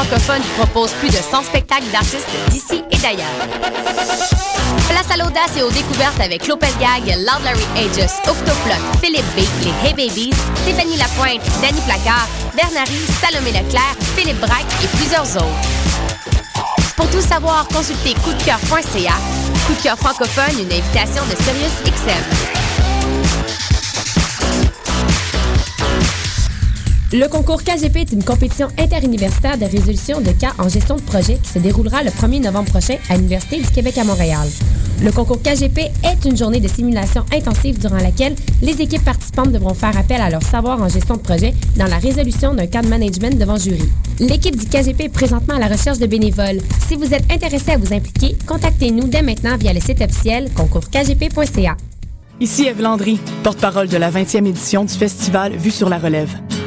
au 16 novembre, Coup de cœur francophone propose plus de 100 spectacles d'artistes d'ici et d'ailleurs. Place à l'audace et aux découvertes avec Gag, Loud Aegis, Octoplot, Philippe B, les Hey Babies, Stéphanie Lapointe, Danny Placard, Bernary, Salomé Leclerc, Philippe Braque et plusieurs autres. Pour tout savoir, consultez coupdecoeur.ca. Coup de cœur francophone, une invitation de Sirius XM. Le concours KGP est une compétition interuniversitaire de résolution de cas en gestion de projet qui se déroulera le 1er novembre prochain à l'Université du Québec à Montréal. Le concours KGP est une journée de simulation intensive durant laquelle les équipes participantes devront faire appel à leur savoir en gestion de projet dans la résolution d'un cas de management devant jury. L'équipe du KGP est présentement à la recherche de bénévoles. Si vous êtes intéressé à vous impliquer, contactez-nous dès maintenant via le site officiel concoursKGP.ca. Ici Eve Landry, porte-parole de la 20e édition du festival Vue sur la relève.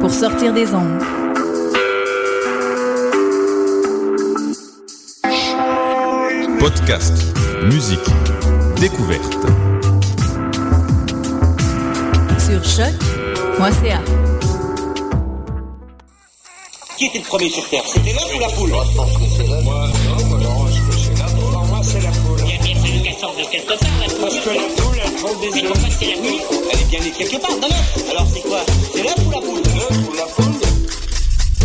pour sortir des ondes. Podcast, musique, découverte. Sur choc.ca. Qui était le premier sur Terre? C'était l'œuf ou la poule? Moi, je pense que c'est l'œuf. Moi, non, moi, je sorte de quelque part, la poule. Parce que la poule, elle prend des Mais œufs. pourquoi c'est la nuit Elle est bien née quelque part, dans l'œuf. Alors c'est quoi? C'est l'œuf ou la poule L'œuf ou la poule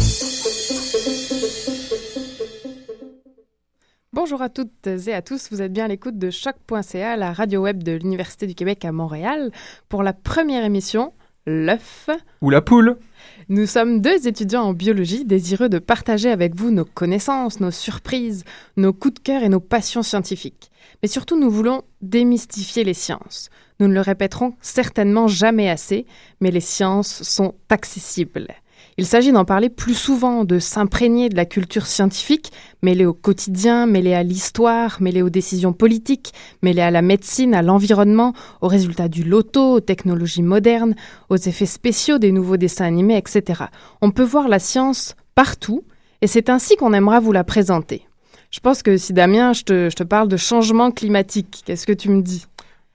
Bonjour à toutes et à tous, vous êtes bien à l'écoute de choc.ca, la radio web de l'Université du Québec à Montréal, pour la première émission, l'œuf. Ou la poule Nous sommes deux étudiants en biologie désireux de partager avec vous nos connaissances, nos surprises, nos coups de cœur et nos passions scientifiques. Mais surtout, nous voulons démystifier les sciences. Nous ne le répéterons certainement jamais assez, mais les sciences sont accessibles. Il s'agit d'en parler plus souvent, de s'imprégner de la culture scientifique, mêlée au quotidien, mêlée à l'histoire, mêlée aux décisions politiques, mêlée à la médecine, à l'environnement, aux résultats du loto, aux technologies modernes, aux effets spéciaux des nouveaux dessins animés, etc. On peut voir la science partout, et c'est ainsi qu'on aimera vous la présenter. Je pense que si Damien, je te, parle de changement climatique, qu'est-ce que tu me dis?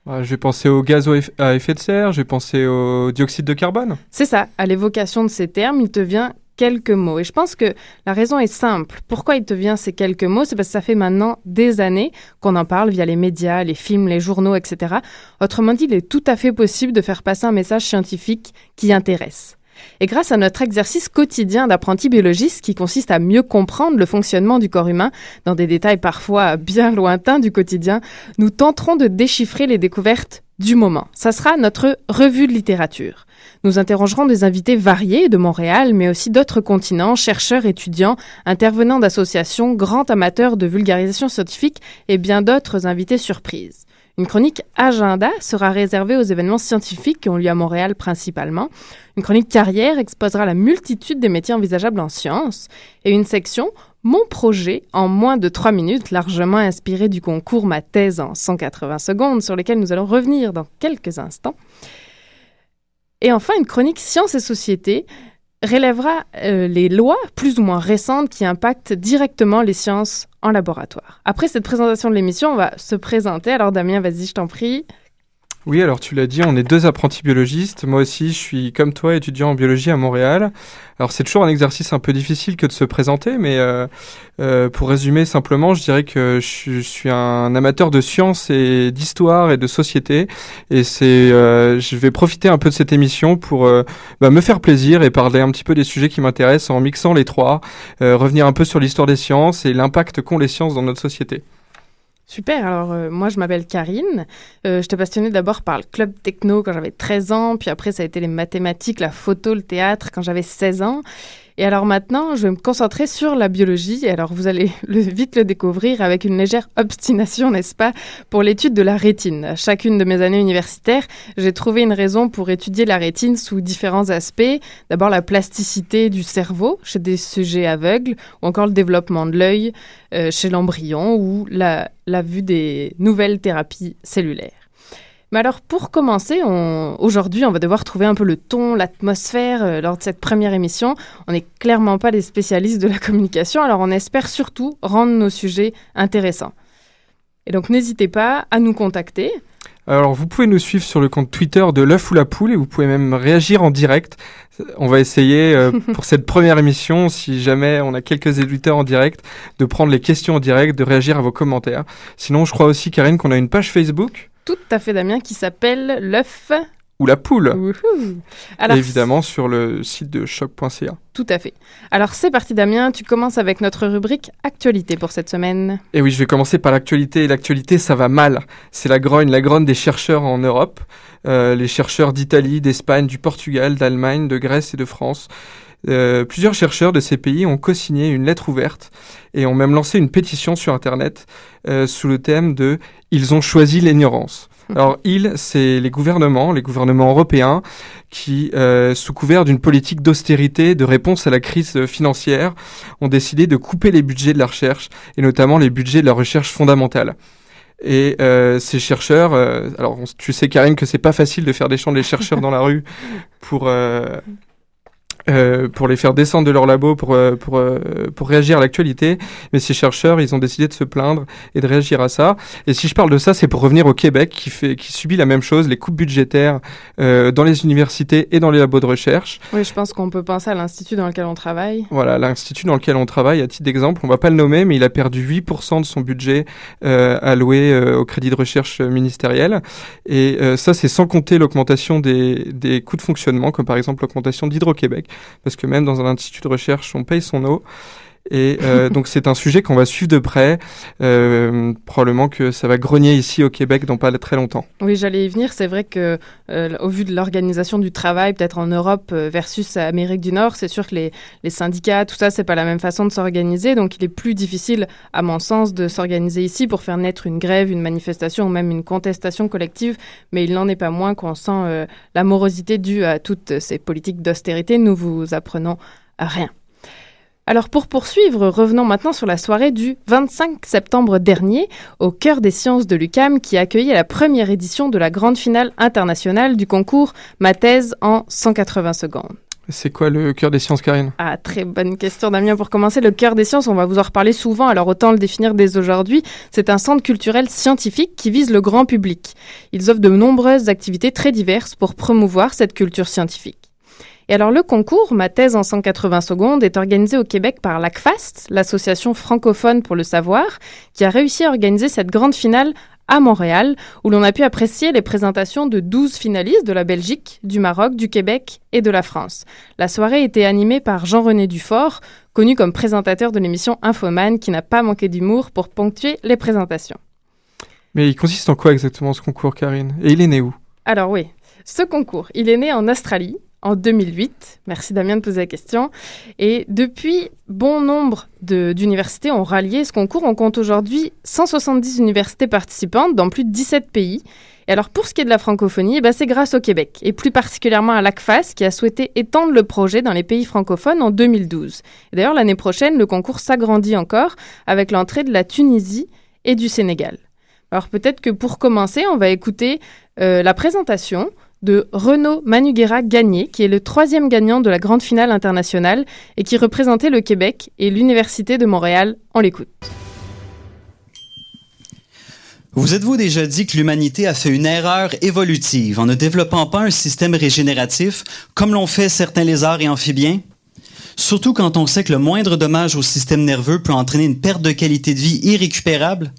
Ah, Je vais penser au gaz à effet de serre, je vais penser au dioxyde de carbone. C'est ça, à l'évocation de ces termes, il te vient quelques mots. Et je pense que la raison est simple. Pourquoi il te vient ces quelques mots? C'est parce que ça fait maintenant des années qu'on en parle via les médias, les films, les journaux, etc. Autrement dit, il est tout à fait possible de faire passer un message scientifique qui intéresse. Et grâce à notre exercice quotidien d'apprenti biologiste qui consiste à mieux comprendre le fonctionnement du corps humain dans des détails parfois bien lointains du quotidien, nous tenterons de déchiffrer les découvertes du moment. Ça sera notre revue de littérature. Nous interrogerons des invités variés de Montréal, mais aussi d'autres continents, chercheurs, étudiants, intervenants d'associations, grands amateurs de vulgarisation scientifique et bien d'autres invités surprises. Une chronique agenda sera réservée aux événements scientifiques qui ont lieu à Montréal principalement. Une chronique carrière exposera la multitude des métiers envisageables en sciences. Et une section Mon projet en moins de 3 minutes, largement inspiré du concours Ma thèse en 180 secondes, sur lesquelles nous allons revenir dans quelques instants. Et enfin, une chronique Sciences et Société relèvera euh, les lois plus ou moins récentes qui impactent directement les sciences en laboratoire. Après cette présentation de l'émission, on va se présenter. Alors Damien, vas-y, je t'en prie. Oui, alors tu l'as dit, on est deux apprentis biologistes. Moi aussi, je suis comme toi étudiant en biologie à Montréal. Alors c'est toujours un exercice un peu difficile que de se présenter, mais euh, euh, pour résumer simplement, je dirais que je, suis- un amateur de sciences et d'histoire et de société. Et c'est, euh, je vais profiter un peu de cette émission pour bah, me faire plaisir et parler un petit peu des sujets qui m'intéressent en mixant les trois, revenir un peu sur l'histoire des sciences et l'impact qu'ont les sciences dans notre société. Super, alors euh, moi je m'appelle Karine. Euh, J'étais passionnée d'abord par le club techno quand j'avais 13 ans, puis après ça a été les mathématiques, la photo, le théâtre quand j'avais 16 ans. Et alors maintenant, je vais me concentrer sur la biologie. Alors vous allez vite le découvrir avec une légère obstination, n'est-ce pas, pour l'étude de la rétine. Chacune de mes années universitaires, j'ai trouvé une raison pour étudier la rétine sous différents aspects. D'abord la plasticité du cerveau chez des sujets aveugles, ou encore le développement de l'œil euh, chez l'embryon, ou la vue des nouvelles thérapies cellulaires. Mais alors, pour commencer, aujourd'hui, on va devoir trouver un peu le ton, l'atmosphère euh, lors de cette première émission. On n'est clairement pas des spécialistes de la communication, alors on espère surtout rendre nos sujets intéressants. Et donc, n'hésitez pas à nous contacter. Alors, vous pouvez nous suivre sur le compte Twitter de l'œuf ou la poule et vous pouvez même réagir en direct. On va essayer euh, pour cette première émission, si jamais on a quelques éditeurs en direct, de prendre les questions en direct, de réagir à vos commentaires. Sinon, je crois aussi, Karine, qu'on a une page Facebook. Tout à fait, Damien, qui s'appelle l'œuf ou la poule. Alors, évidemment sur le site de choc.ca. Tout à fait. Alors c'est parti Damien, tu commences avec notre rubrique actualité pour cette semaine. Et oui, je vais commencer par l'actualité. L'actualité, ça va mal. C'est la grogne, la grogne des chercheurs en Europe. Euh, les chercheurs d'Italie, d'Espagne, du Portugal, d'Allemagne, de Grèce et de France. Euh, plusieurs chercheurs de ces pays ont co-signé une lettre ouverte et ont même lancé une pétition sur Internet euh, sous le thème de Ils ont choisi l'ignorance. Alors, ils, c'est les gouvernements, les gouvernements européens, qui, euh, sous couvert d'une politique d'austérité, de réponse à la crise financière, ont décidé de couper les budgets de la recherche, et notamment les budgets de la recherche fondamentale. Et euh, ces chercheurs, euh, alors tu sais Karine que c'est pas facile de faire descendre les chercheurs dans la rue pour euh, euh, pour les faire descendre de leur labo pour, euh, pour, euh, pour réagir à l'actualité. Mais ces chercheurs, ils ont décidé de se plaindre et de réagir à ça. Et si je parle de ça, c'est pour revenir au Québec qui, fait, qui subit la même chose, les coupes budgétaires dans les universités et dans les labos de recherche. Oui, je pense qu'on peut penser à l'institut dans lequel on travaille. Voilà, l'institut dans lequel on travaille, à titre d'exemple, on va pas le nommer, mais il a perdu 8% de son budget alloué au crédit de recherche ministériel. Et ça, c'est sans compter l'augmentation des, des coûts de fonctionnement, comme par exemple l'augmentation d'Hydro-Québec parce que même dans un institut de recherche, on paye son eau. Et euh, donc c'est un sujet qu'on va suivre de près. Euh, probablement que ça va grogner ici au Québec dans pas très longtemps. Oui, j'allais y venir. C'est vrai que euh, au vu de l'organisation du travail, peut-être en Europe versus Amérique du Nord, c'est sûr que les, syndicats, tout ça, c'est pas la même façon de s'organiser. Donc il est plus difficile, à mon sens, de s'organiser ici pour faire naître une grève, une manifestation ou même une contestation collective. Mais il n'en est pas moins qu'on sent la morosité due à toutes ces politiques d'austérité. Nous vous apprenons rien. Alors pour poursuivre, revenons maintenant sur la soirée du 25 septembre dernier au cœur des sciences de l'UCAM qui a accueilli la première édition de la grande finale internationale du concours Ma thèse en 180 secondes. C'est quoi le cœur des sciences, Karine? Ah, très bonne question, Damien. Pour commencer, le cœur des sciences, on va vous en reparler souvent, alors autant le définir dès aujourd'hui. C'est un centre culturel scientifique qui vise le grand public. Ils offrent de nombreuses activités très diverses pour promouvoir cette culture scientifique. Et alors le concours, ma thèse en 180 secondes, est organisé au Québec par l'ACFAST, l'association francophone pour le savoir, qui a réussi à organiser cette grande finale à Montréal, où l'on a pu apprécier les présentations de 12 finalistes de la Belgique, du Maroc, du Québec et de la France. La soirée était animée par Jean-René Dufort, connu comme présentateur de l'émission Infoman, qui n'a pas manqué d'humour pour ponctuer les présentations. Mais il consiste en quoi exactement ce concours, Karine? Et il est né où? Alors oui, ce concours, il est né en Australie, en 2008. Merci Damien de poser la question. Et depuis, bon nombre d'universités ont rallié ce concours. On compte aujourd'hui 170 universités participantes dans plus de 17 pays. Et alors pour ce qui est de la francophonie, eh ben c'est grâce au Québec, et plus particulièrement à l'ACFAS, qui a souhaité étendre le projet dans les pays francophones en 2012. D'ailleurs, l'année prochaine, le concours s'agrandit encore avec l'entrée de la Tunisie et du Sénégal. Alors peut-être que pour commencer, on va écouter euh, la présentation de Renaud Manuguera Gagné, qui est le troisième gagnant de la grande finale internationale et qui représentait le Québec et l'Université de Montréal. On l'écoute. Vous êtes-vous déjà dit que l'humanité a fait une erreur évolutive en ne développant pas un système régénératif comme l'ont fait certains lézards et amphibiens? Surtout quand on sait que le moindre dommage au système nerveux peut entraîner une perte de qualité de vie irrécupérable?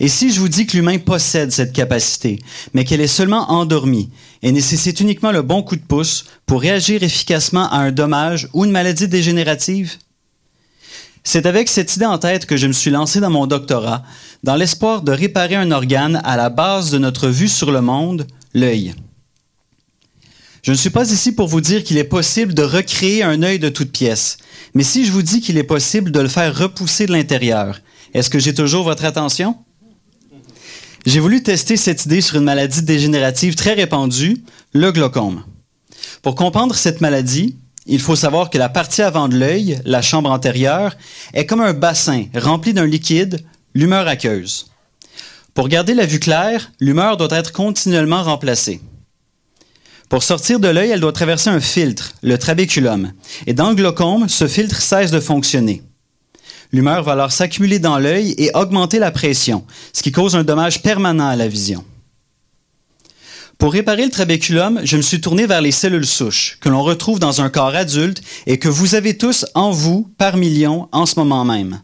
Et si je vous dis que l'humain possède cette capacité, mais qu'elle est seulement endormie et nécessite uniquement le bon coup de pouce pour réagir efficacement à un dommage ou une maladie dégénérative? C'est avec cette idée en tête que je me suis lancé dans mon doctorat, dans l'espoir de réparer un organe à la base de notre vue sur le monde, l'œil. Je ne suis pas ici pour vous dire qu'il est possible de recréer un œil de toute pièce, mais si je vous dis qu'il est possible de le faire repousser de l'intérieur, est-ce que j'ai toujours votre attention? J'ai voulu tester cette idée sur une maladie dégénérative très répandue, le glaucome. Pour comprendre cette maladie, il faut savoir que la partie avant de l'œil, la chambre antérieure, est comme un bassin rempli d'un liquide, l'humeur aqueuse. Pour garder la vue claire, l'humeur doit être continuellement remplacée. Pour sortir de l'œil, elle doit traverser un filtre, le trabéculum. Et dans le glaucome, ce filtre cesse de fonctionner. L'humeur va alors s'accumuler dans l'œil et augmenter la pression, ce qui cause un dommage permanent à la vision. Pour réparer le trabéculum, je me suis tourné vers les cellules souches, que l'on retrouve dans un corps adulte et que vous avez tous en vous par millions en ce moment même.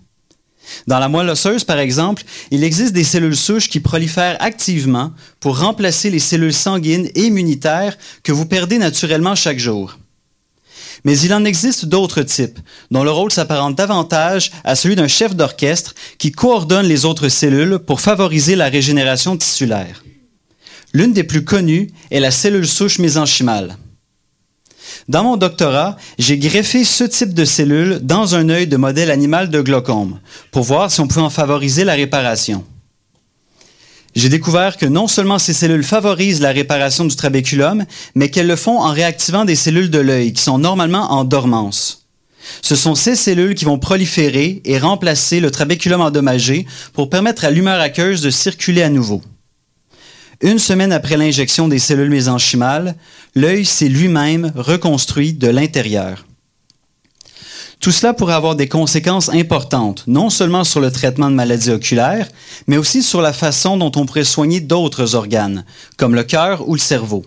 Dans la moelle osseuse, par exemple, il existe des cellules souches qui prolifèrent activement pour remplacer les cellules sanguines et immunitaires que vous perdez naturellement chaque jour. Mais il en existe d'autres types, dont le rôle s'apparente davantage à celui d'un chef d'orchestre qui coordonne les autres cellules pour favoriser la régénération tissulaire. L'une des plus connues est la cellule souche mésenchymale. Dans mon doctorat, j'ai greffé ce type de cellule dans un œil de modèle animal de glaucome pour voir si on pouvait en favoriser la réparation. J'ai découvert que non seulement ces cellules favorisent la réparation du trabéculum, mais qu'elles le font en réactivant des cellules de l'œil qui sont normalement en dormance. Ce sont ces cellules qui vont proliférer et remplacer le trabéculum endommagé pour permettre à l'humeur aqueuse de circuler à nouveau. Une semaine après l'injection des cellules mésenchymales, l'œil s'est lui-même reconstruit de l'intérieur. Tout cela pourrait avoir des conséquences importantes, non seulement sur le traitement de maladies oculaires, mais aussi sur la façon dont on pourrait soigner d'autres organes, comme le cœur ou le cerveau.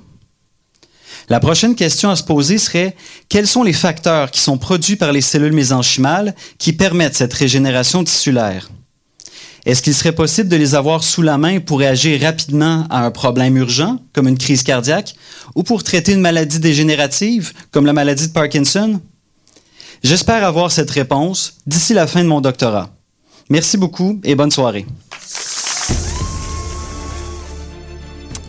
La prochaine question à se poser serait quels sont les facteurs qui sont produits par les cellules mésenchymales qui permettent cette régénération tissulaire? Est-ce qu'il serait possible de les avoir sous la main pour réagir rapidement à un problème urgent, comme une crise cardiaque, ou pour traiter une maladie dégénérative, comme la maladie de Parkinson? J'espère avoir cette réponse d'ici la fin de mon doctorat. Merci beaucoup et bonne soirée.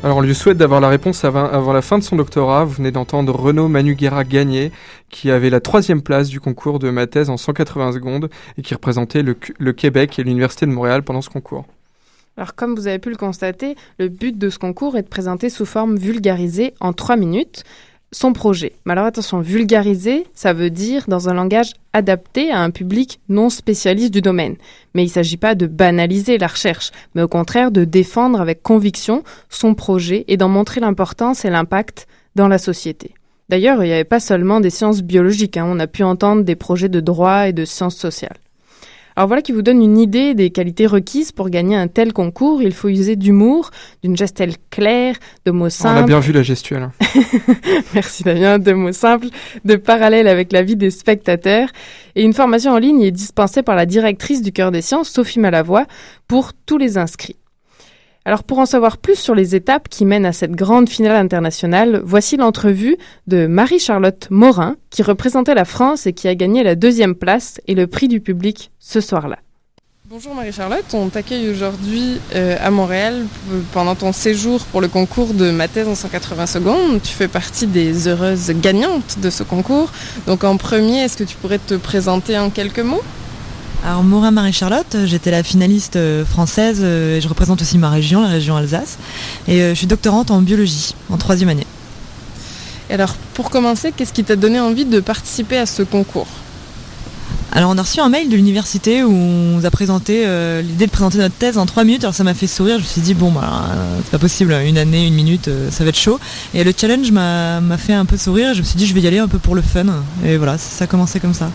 Alors on lui souhaite d'avoir la réponse avant, la fin de son doctorat. Vous venez d'entendre Renaud Manuguera gagner, qui avait la troisième place du concours de ma thèse en 180 secondes et qui représentait le, le Québec et l'Université de Montréal pendant ce concours. Alors comme vous avez pu le constater, le but de ce concours est de présenter sous forme vulgarisée en trois minutes son projet. Mais alors attention, vulgariser, ça veut dire dans un langage adapté à un public non spécialiste du domaine. Mais il ne s'agit pas de banaliser la recherche, mais au contraire de défendre avec conviction son projet et d'en montrer l'importance et l'impact dans la société. D'ailleurs, il n'y avait pas seulement des sciences biologiques, hein. on a pu entendre des projets de droit et de sciences sociales. Alors voilà qui vous donne une idée des qualités requises pour gagner un tel concours. Il faut user d'humour, d'une gestuelle claire, de mots simples. On a bien vu la gestuelle. Hein. Merci Damien, de mots simples, de parallèles avec la vie des spectateurs. Et une formation en ligne est dispensée par la directrice du Cœur des Sciences, Sophie Malavoie, pour tous les inscrits. Alors pour en savoir plus sur les étapes qui mènent à cette grande finale internationale, voici l'entrevue de Marie-Charlotte Morin, qui représentait la France et qui a gagné la deuxième place et le prix du public ce soir-là. Bonjour Marie-Charlotte, on t'accueille aujourd'hui euh, à Montréal pendant ton séjour pour le concours de ma thèse en 180 secondes. Tu fais partie des heureuses gagnantes de ce concours. Donc en premier, est-ce que tu pourrais te présenter en quelques mots? Alors Morin Marie-Charlotte, j'étais la finaliste euh, française euh, et je représente aussi ma région, la région Alsace. Et euh, je suis doctorante en biologie, en troisième année. Et alors pour commencer, qu'est-ce qui t'a donné envie de participer à ce concours? Alors on a reçu un mail de l'université où on nous a présenté l'idée de présenter notre thèse en trois minutes. Alors ça m'a fait sourire. Je me suis dit bon bah c'est pas possible, une année, une minute, ça va être chaud. Et le challenge m'a fait un peu sourire. Je me suis dit je vais y aller un peu pour le fun. Et voilà, ça a commencé comme ça.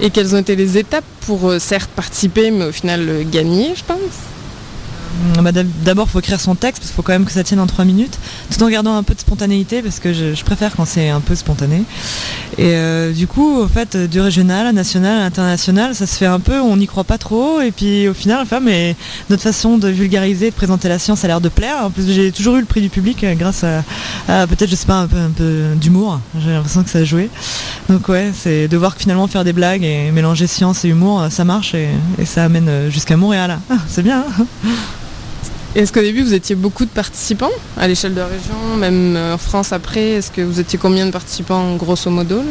Et quelles ont été les étapes pour euh, certes participer, mais au final euh, gagner, je pense? Bah, d'abord, il faut écrire son texte, parce qu'il faut quand même que ça tienne en trois minutes, tout en gardant un peu de spontanéité, parce que je, préfère quand c'est un peu spontané. Et euh, du coup, au fait, du régional national international, ça se fait un peu, on n'y croit pas trop, et puis au final, enfin, mais notre façon de vulgariser, de présenter la science a l'air de plaire. En plus, j'ai toujours eu le prix du public euh, grâce à, peut-être, je sais pas, un peu, un peu d'humour. J'ai l'impression que ça a joué. Donc ouais, c'est de voir que finalement faire des blagues et mélanger science et humour, ça marche et, ça amène jusqu'à Montréal. C'est bien. Hein Est-ce qu'au début, vous étiez beaucoup de participants à l'échelle de la région, même en France après? Est-ce que vous étiez combien de participants grosso modo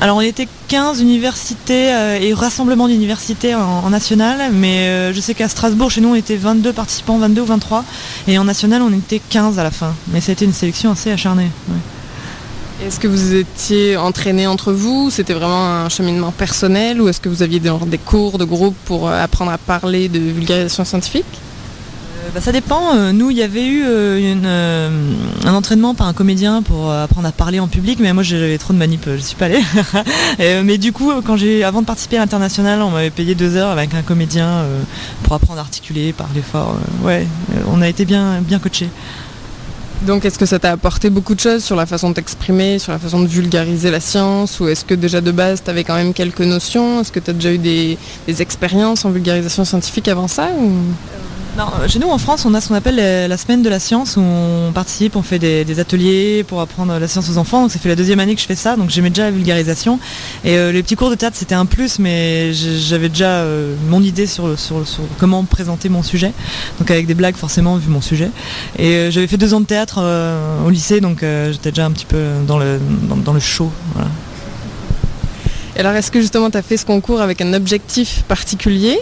alors on était 15 universités euh, et rassemblements d'universités en, national, mais euh, je sais qu'à Strasbourg, chez nous, on était 22 participants, 22 ou 23, et en national, on était 15 à la fin. Mais ça a été une sélection assez acharnée. Est-ce que vous étiez entraînés entre vous? C'était vraiment un cheminement personnel ou est-ce que vous aviez des, des cours de groupe pour euh, apprendre à parler de vulgarisation scientifique? Bah, ça dépend. Euh, nous, il y avait eu euh, euh, un entraînement par un comédien pour apprendre à parler en public, mais moi j'avais trop de manip, je suis pas allée. mais du coup, quand j'ai, avant de participer à l'international, on m'avait payé deux heures avec un comédien pour apprendre à articuler, parler fort. ouais, on a été bien, bien coachés. Donc est-ce que ça t'a apporté beaucoup de choses sur la façon de t'exprimer, sur la façon de vulgariser la science Ou est-ce que déjà de base tu avais quand même quelques notions? Est-ce que tu as déjà eu des, expériences en vulgarisation scientifique avant ça chez nous en France, on a ce qu'on appelle la semaine de la science où on participe, on fait des, ateliers pour apprendre la science aux enfants. Donc ça fait la deuxième année que je fais ça, donc j'aimais déjà la vulgarisation. Et euh, les petits cours de théâtre c'était un plus, mais j'avais déjà euh, mon idée sur, comment présenter mon sujet. Donc avec des blagues forcément vu mon sujet. Et euh, j'avais fait deux ans de théâtre au lycée, donc j'étais déjà un petit peu dans le, dans, le show. alors est-ce que justement tu as fait ce concours avec un objectif particulier?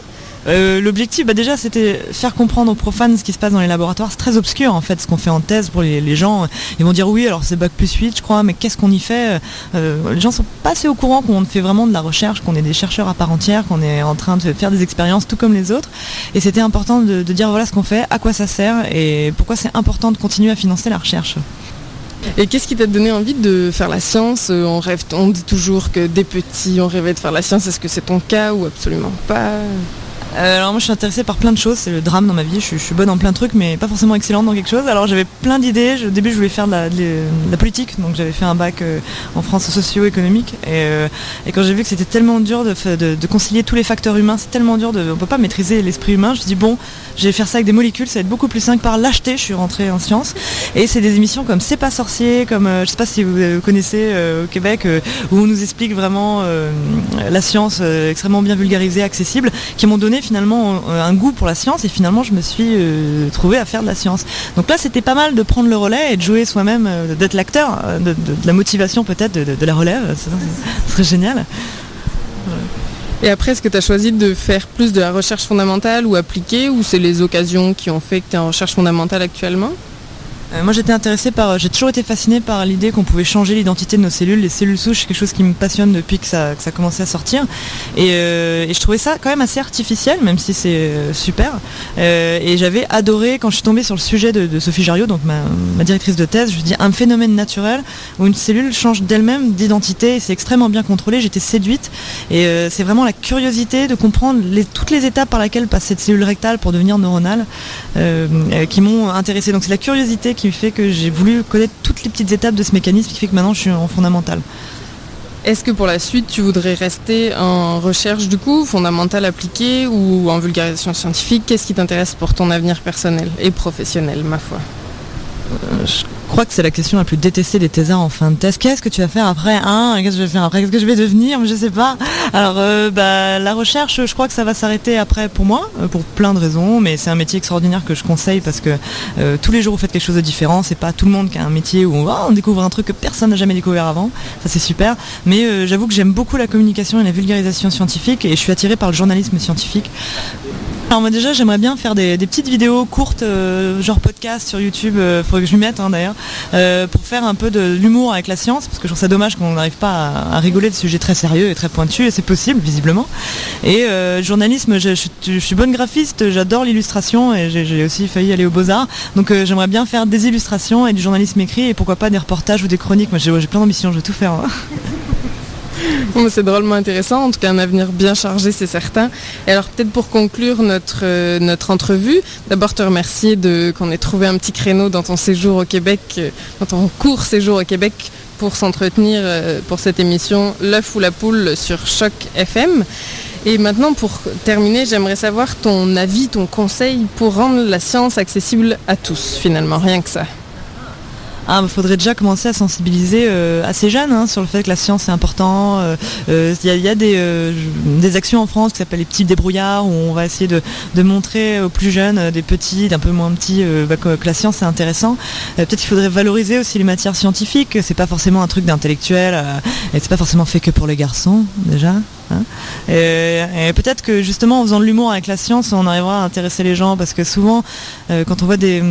Euh, l'objectif, bah, déjà, c'était faire comprendre aux profanes ce qui se passe dans les laboratoires. C'est très obscur, en fait, ce qu'on fait en thèse pour les, gens. Ils vont dire oui, alors c'est bac plus 8, je crois, mais qu'est-ce qu'on y fait euh, Les gens sont pas assez au courant qu'on fait vraiment de la recherche, qu'on est des chercheurs à part entière, qu'on est en train de faire des expériences tout comme les autres. Et c'était important de, dire voilà ce qu'on fait, à quoi ça sert et pourquoi c'est important de continuer à financer la recherche. Et qu'est-ce qui t'a donné envie de faire la science On rêve, on dit toujours que des petits, on rêvait de faire la science. Est-ce que c'est ton cas ou absolument pas? Euh, alors moi je suis intéressée par plein de choses, c'est le drame dans ma vie, je, suis bonne en plein de trucs mais pas forcément excellente dans quelque chose. Alors j'avais plein d'idées, au début je voulais faire de la, politique, donc j'avais fait un bac euh, en France socio-économique. Euh, et, quand j'ai vu que c'était tellement dur de, concilier tous les facteurs humains, c'est tellement dur, de, on peut pas maîtriser l'esprit humain, je me suis dit bon, je vais faire ça avec des molécules, ça va être beaucoup plus simple par l'acheter, je suis rentrée en sciences. Et c'est des émissions comme C'est pas sorcier, comme je sais pas si vous connaissez au Québec, où on nous explique vraiment la science extrêmement bien vulgarisée, accessible, qui m'ont donné finalement euh, un goût pour la science et finalement je me suis euh, trouvé à faire de la science. Donc là c'était pas mal de prendre le relais et de jouer soi-même, euh, d'être l'acteur de, la motivation peut-être de, la relève, ce serait génial. Et après, est-ce que tu as choisi de faire plus de la recherche fondamentale ou appliquée, ou c'est les occasions qui ont fait que tu es en recherche fondamentale actuellement? euh, moi j'étais intéressée par, j'ai toujours été fascinée par l'idée qu'on pouvait changer l'identité de nos cellules. Les cellules souches, c'est quelque chose qui me passionne depuis que ça, que commençait à sortir. Euh, et, je trouvais ça quand même assez artificiel, même si c'est euh, super. et j'avais adoré quand je suis tombée sur le sujet de, Sophie Jariot, donc ma, directrice de thèse, je dis un phénomène naturel où une cellule change d'elle-même d'identité. C'est extrêmement bien contrôlé. J'étais séduite et c'est vraiment la curiosité de comprendre toutes les étapes par lesquelles passe cette cellule rectale pour devenir neuronale qui m'ont intéressée. Donc c'est la curiosité qui fait que j'ai voulu connaître toutes les petites étapes de ce mécanisme qui fait que maintenant je suis en fondamental. Est-ce que pour la suite, tu voudrais rester en recherche du coup, fondamentale appliquée ou en vulgarisation scientifique? Qu'est-ce qui t'intéresse pour ton avenir personnel et professionnel, ma foi? Euh, je crois que c'est la question la plus détestée des thésards en fin de thèse. Qu'est-ce que tu vas faire après hein? Qu'est-ce que je vais faire après? Qu'est-ce que je vais devenir? Je sais pas. Alors, euh, bah, la recherche, je crois que ça va s'arrêter après pour moi, euh, pour plein de raisons. Mais c'est un métier extraordinaire que je conseille parce que euh, tous les jours vous faites quelque chose de différent. C'est pas tout le monde qui a un métier où oh, on découvre un truc que personne n'a jamais découvert avant. Ça c'est super. Mais j'avoue que j'aime beaucoup la communication et la vulgarisation scientifique et je suis attirée par le journalisme scientifique. Alors moi déjà j'aimerais bien faire des, petites vidéos courtes, euh, genre podcast sur YouTube, il euh, faudrait que je m'y mette hein, d'ailleurs, euh, pour faire un peu de l'humour avec la science, parce que je trouve ça dommage qu'on n'arrive pas à, rigoler de sujets très sérieux et très pointus, et c'est possible visiblement. Et journalisme, je, suis bonne graphiste, j'adore l'illustration, et j'ai aussi failli aller aux beaux-arts, donc j'aimerais bien faire des illustrations et du journalisme écrit, et pourquoi pas des reportages ou des chroniques, moi j'ai plein d'ambitions, je vais tout faire. Hein. c'est drôlement intéressant, en tout cas un avenir bien chargé, c'est certain. Et alors peut-être pour conclure notre, euh, entrevue, d'abord te remercier de qu'on ait trouvé un petit créneau dans ton séjour au Québec, euh, dans ton court séjour au Québec pour s'entretenir euh, pour cette émission L'œuf ou la poule sur Choc FM. Et maintenant, pour terminer, j'aimerais savoir ton avis, ton conseil pour rendre la science accessible à tous, finalement, rien que ça. Ah, il faudrait déjà commencer à sensibiliser assez jeunes hein, sur le fait que la science est important. Il y, a, des, actions en France qui s'appellent les petits débrouillards où on va essayer de, montrer aux plus jeunes, des petits, d'un peu moins petits, bah, que, la science est intéressant. Peut-être qu'il faudrait valoriser aussi les matières scientifiques. C'est pas forcément un truc d'intellectuel et c'est pas forcément fait que pour les garçons déjà. Hein. et, peut-être que justement en faisant de l'humour avec la science, on arrivera à intéresser les gens parce que souvent, euh, quand on voit des,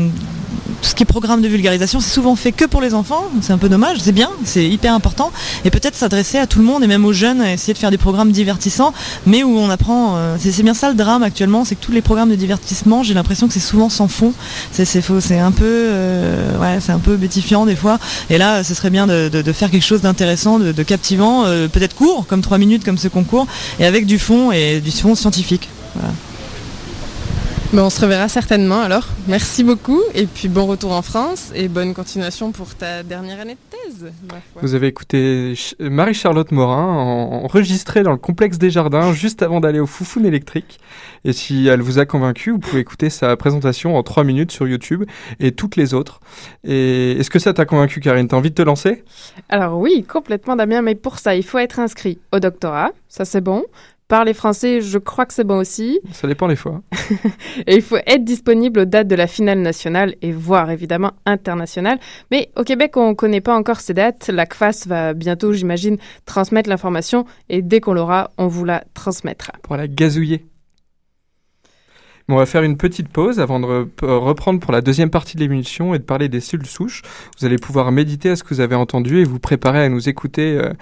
ce qui est programme de vulgarisation, c'est souvent fait que pour les enfants. C'est un peu dommage, c'est bien, c'est hyper important. Et peut-être s'adresser à tout le monde et même aux jeunes, essayer de faire des programmes divertissants, mais où on apprend. Euh, c'est bien ça le drame actuellement, c'est que tous les programmes de divertissement, j'ai l'impression que c'est souvent sans fond. C'est faux, c'est un peu, euh, c'est un peu bétifiant des fois. Et là, ce serait bien de, faire quelque chose d'intéressant, de, captivant, peut-être court, comme trois minutes, comme ce qu'on et avec du fond et du fond scientifique. On se reverra certainement alors. Merci beaucoup et puis bon retour en France et bonne continuation pour ta dernière année de thèse. Vous avez écouté Marie-Charlotte Morin enregistrée dans le complexe des jardins juste avant d'aller au Foufoune électrique. Et si elle vous a convaincu, vous pouvez écouter sa présentation en 3 minutes sur YouTube et toutes les autres. Et est-ce que ça t'a convaincu Karine? T'as envie de te lancer? Alors oui, complètement Damien, mais pour ça, il faut être inscrit au doctorat, ça c'est bon. Parler français, je crois que c'est bon aussi. Ça dépend les fois. et il faut être disponible aux dates de la finale nationale et voire évidemment internationale. Mais au Québec, on ne connaît pas encore ces dates. La CFAS va bientôt, j'imagine, transmettre l'information et dès qu'on l'aura, on vous la transmettra. Pour la gazouiller on va faire une petite pause avant de reprendre pour la deuxième partie de l'émission et de parler des cellules souches. Vous allez pouvoir méditer à ce que vous avez entendu et vous préparer à nous écouter euh,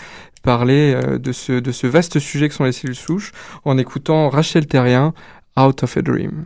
parler euh, de, ce, de ce vaste sujet que sont les cellules souches en écoutant Rachel Terrien, Out of a Dream.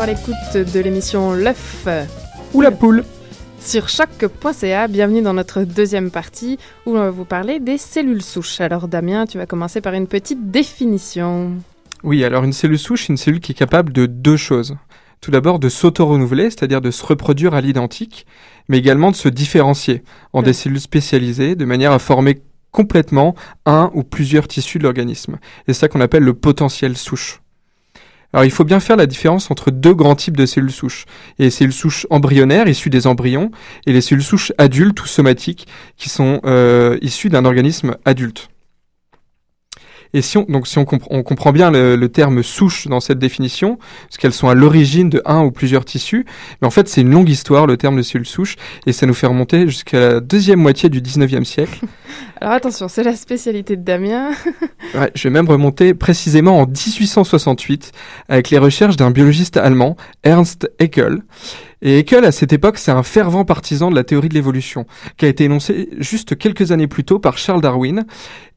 À l'écoute de l'émission L'œuf ou la poule sur choc.ca. Bienvenue dans notre deuxième partie où on va vous parler des cellules souches. Alors Damien, tu vas commencer par une petite définition. Oui, alors une cellule souche, c'est une cellule qui est capable de deux choses. Tout d'abord de s'auto-renouveler, c'est-à-dire de se reproduire à l'identique, mais également de se différencier en des cellules spécialisées de manière à former complètement un ou plusieurs tissus de l'organisme. Et c'est ça qu'on appelle le potentiel souche. Alors il faut bien faire la différence entre deux grands types de cellules souches. Et les cellules souches embryonnaires issues des embryons et les cellules souches adultes ou somatiques qui sont euh, issues d'un organisme adulte. Et si on, donc si on, on comprend bien le, terme souche dans cette définition, parce qu'elles sont à l'origine de un ou plusieurs tissus, mais en fait c'est une longue histoire le terme de cellule souche, et ça nous fait remonter jusqu'à la deuxième moitié du 19e siècle. Alors attention, c'est la spécialité de Damien. ouais, je vais même remonter précisément en 1868 avec les recherches d'un biologiste allemand, Ernst Haeckel. Et Haeckel, à cette époque, c'est un fervent partisan de la théorie de l'évolution, qui a été énoncée juste quelques années plus tôt par Charles Darwin,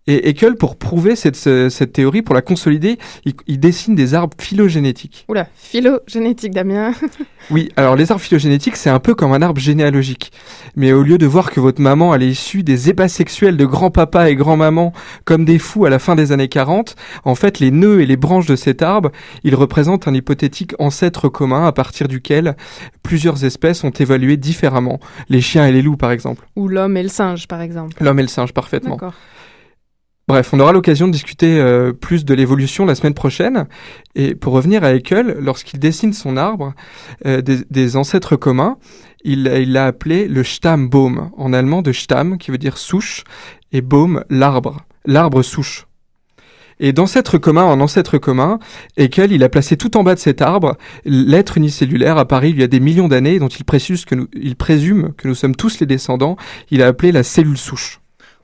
et Haeckel, pour prouver cette, cette théorie, pour la consolider, il, dessine des arbres phylogénétiques. Oula, phylogénétique, Damien. oui, alors les arbres phylogénétiques, c'est un peu comme un arbre généalogique. Mais au lieu de voir que votre maman elle est issue des ébats sexuels de grand-papa et grand-maman comme des fous à la fin des années 40, en fait, les nœuds et les branches de cet arbre, ils représentent un hypothétique ancêtre commun à partir duquel plusieurs espèces ont évolué différemment. Les chiens et les loups, par exemple. Ou l'homme et le singe, par exemple. L'homme et le singe, parfaitement. Bref, on aura l'occasion de discuter euh, plus de l'évolution la semaine prochaine. Et pour revenir à Haeckel, lorsqu'il dessine son arbre euh, des, des, ancêtres communs, il l'a appelé le Stammbaum, en allemand de Stamm, qui veut dire souche, et Baum, l'arbre, l'arbre souche. Et d'ancêtre commun en ancêtre commun, Haeckel, il a placé tout en bas de cet arbre l'être unicellulaire apparu il y a des millions d'années, dont il, que nous, il présume que nous sommes tous les descendants. Il a appelé la cellule souche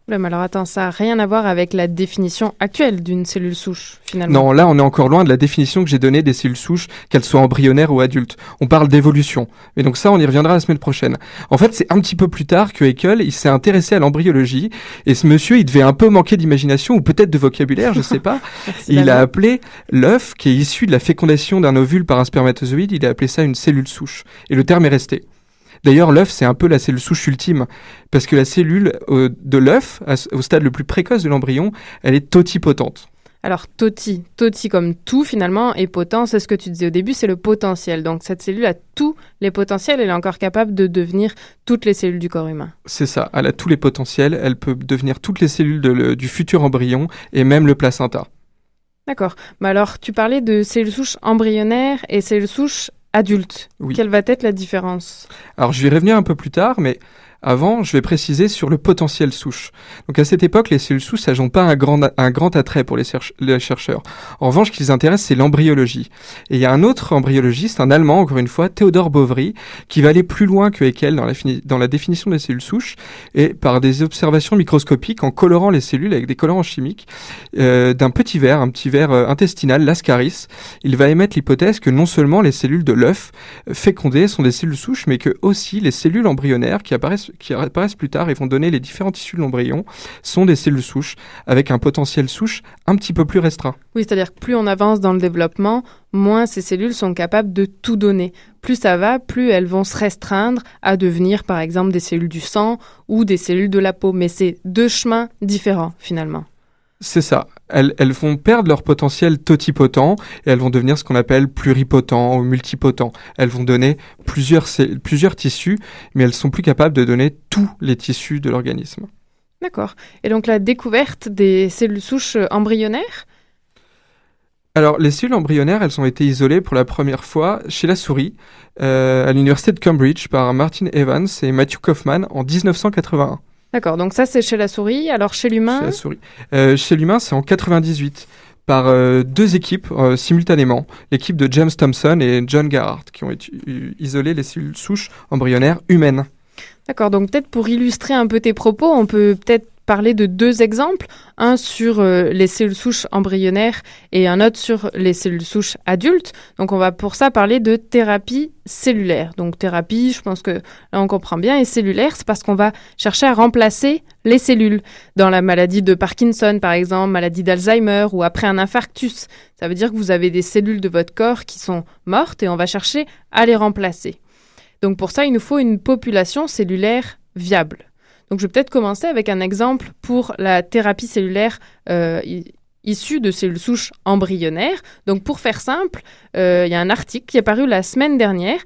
mais alors attends, ça n'a rien à voir avec la définition actuelle d'une cellule souche, finalement. Non, là, on est encore loin de la définition que j'ai donnée des cellules souches, qu'elles soient embryonnaires ou adultes. On parle d'évolution. Mais donc ça, on y reviendra la semaine prochaine. En fait, c'est un petit peu plus tard que Haeckel, il s'est intéressé à l'embryologie, et ce monsieur, il devait un peu manquer d'imagination, ou peut-être de vocabulaire, je sais pas. il a appelé l'œuf, qui est issu de la fécondation d'un ovule par un spermatozoïde, il a appelé ça une cellule souche. Et le terme est resté. D'ailleurs, l'œuf, c'est un peu la cellule souche ultime, parce que la cellule euh, de l'œuf, au stade le plus précoce de l'embryon, elle est totipotente. Alors, toti, toti comme tout finalement, et potent, c'est ce que tu disais au début, c'est le potentiel. Donc, cette cellule a tous les potentiels, elle est encore capable de devenir toutes les cellules du corps humain. C'est ça, elle a tous les potentiels, elle peut devenir toutes les cellules du futur embryon et même le placenta. D'accord. Mais alors, tu parlais de cellules souches embryonnaires et cellules souches adulte. Quelle va être la différence? Alors je vais revenir un peu plus tard, mais avant, je vais préciser sur le potentiel souche. Donc à cette époque, les cellules souches, n'ont pas un grand, un grand attrait pour les, chercheurs. En revanche, ce qui les c'est l'embryologie. Et il y a un autre embryologiste, un Allemand, encore une fois, Théodore Bovry, qui va aller plus loin que Haeckel dans la, dans la définition des cellules souches, et par des observations microscopiques, en colorant les cellules avec des colorants chimiques, euh, d'un petit verre, un petit verre euh, intestinal, l'ascaris, il va émettre l'hypothèse que non seulement les cellules de l'œuf fécondé sont des cellules souches, mais que aussi les cellules embryonnaires qui apparaissent qui apparaissent plus tard et vont donner les différents tissus de l'embryon sont des cellules souches avec un potentiel souche un petit peu plus restreint. Oui, c'est-à-dire que plus on avance dans le développement, moins ces cellules sont capables de tout donner. Plus ça va, plus elles vont se restreindre à devenir par exemple des cellules du sang ou des cellules de la peau. Mais c'est deux chemins différents finalement. C'est ça. Elles, elles, vont perdre leur potentiel totipotent et elles vont devenir ce qu'on appelle pluripotents ou multipotents. Elles vont donner plusieurs, plusieurs tissus, mais elles sont plus capables de donner tous les tissus de l'organisme. D'accord. Et donc la découverte des cellules souches embryonnaires? Alors, les cellules embryonnaires, elles ont été isolées pour la première fois chez la souris euh, à l'université de Cambridge par Martin Evans et Matthew Kaufman en 1981. D'accord, donc ça c'est chez la souris. Alors chez l'humain Chez la souris. Euh, chez l'humain, c'est en 98 par euh, deux équipes euh, simultanément, l'équipe de James Thompson et John Garrard, qui ont isolé les cellules souches embryonnaires humaines. D'accord, donc peut-être pour illustrer un peu tes propos, on peut peut-être parler de deux exemples, un sur euh, les cellules souches embryonnaires et un autre sur les cellules souches adultes. Donc on va pour ça parler de thérapie cellulaire. Donc thérapie, je pense que là on comprend bien, et cellulaire, c'est parce qu'on va chercher à remplacer les cellules. Dans la maladie de Parkinson par exemple, maladie d'Alzheimer ou après un infarctus, ça veut dire que vous avez des cellules de votre corps qui sont mortes et on va chercher à les remplacer. Donc pour ça, il nous faut une population cellulaire viable. Donc, je vais peut-être commencer avec un exemple pour la thérapie cellulaire euh, issue de cellules souches embryonnaires. Donc, pour faire simple, euh, il y a un article qui est paru la semaine dernière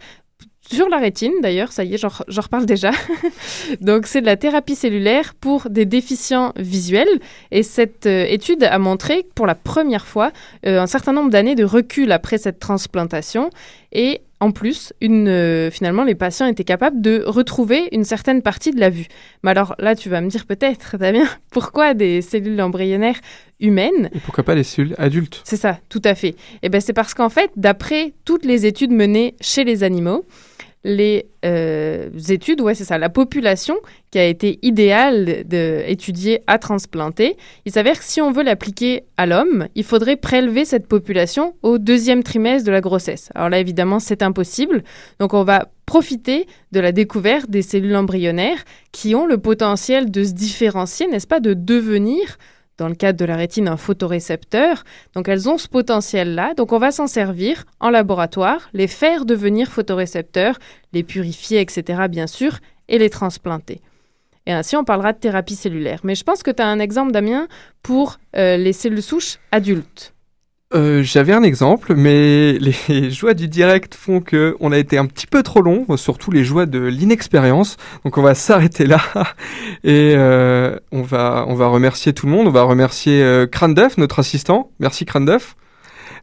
sur la rétine, d'ailleurs, ça y est, j'en reparle déjà. Donc, c'est de la thérapie cellulaire pour des déficients visuels. Et cette euh, étude a montré, pour la première fois, un certain nombre d'années de recul après cette transplantation. Et en plus, une, euh, finalement, les patients étaient capables de retrouver une certaine partie de la vue. Mais alors là, tu vas me dire peut-être, Damien, pourquoi des cellules embryonnaires humaines Et pourquoi pas les cellules adultes? C'est ça, tout à fait. Et eh ben c'est parce qu'en fait, d'après toutes les études menées chez les animaux, les euh, études, ouais, c'est ça, la population qui a été idéale d'étudier à transplanter, il s'avère que si on veut l'appliquer à l'homme, il faudrait prélever cette population au deuxième trimestre de la grossesse. Alors là, évidemment, c'est impossible. Donc, on va profiter de la découverte des cellules embryonnaires qui ont le potentiel de se différencier, n'est-ce pas, de devenir dans le cadre de la rétine un photorécepteur. Donc elles ont ce potentiel-là. Donc on va s'en servir en laboratoire, les faire devenir photorécepteurs, les purifier, etc. bien sûr, et les transplanter. Et ainsi, on parlera de thérapie cellulaire. Mais je pense que tu as un exemple, Damien, pour euh, les cellules souches adultes. Euh, J'avais un exemple, mais les joies du direct font que on a été un petit peu trop long, surtout les joies de l'inexpérience. Donc on va s'arrêter là et euh, on va on va remercier tout le monde. On va remercier euh, Cranduff, notre assistant. Merci Cranduff.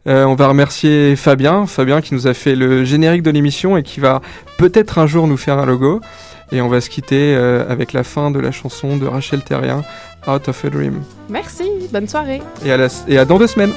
Euh, on va remercier Fabien, Fabien qui nous a fait le générique de l'émission et qui va peut-être un jour nous faire un logo. Et on va se quitter euh, avec la fin de la chanson de Rachel Terrien, Out of a Dream. Merci, bonne soirée. Et à, la, et à dans deux semaines.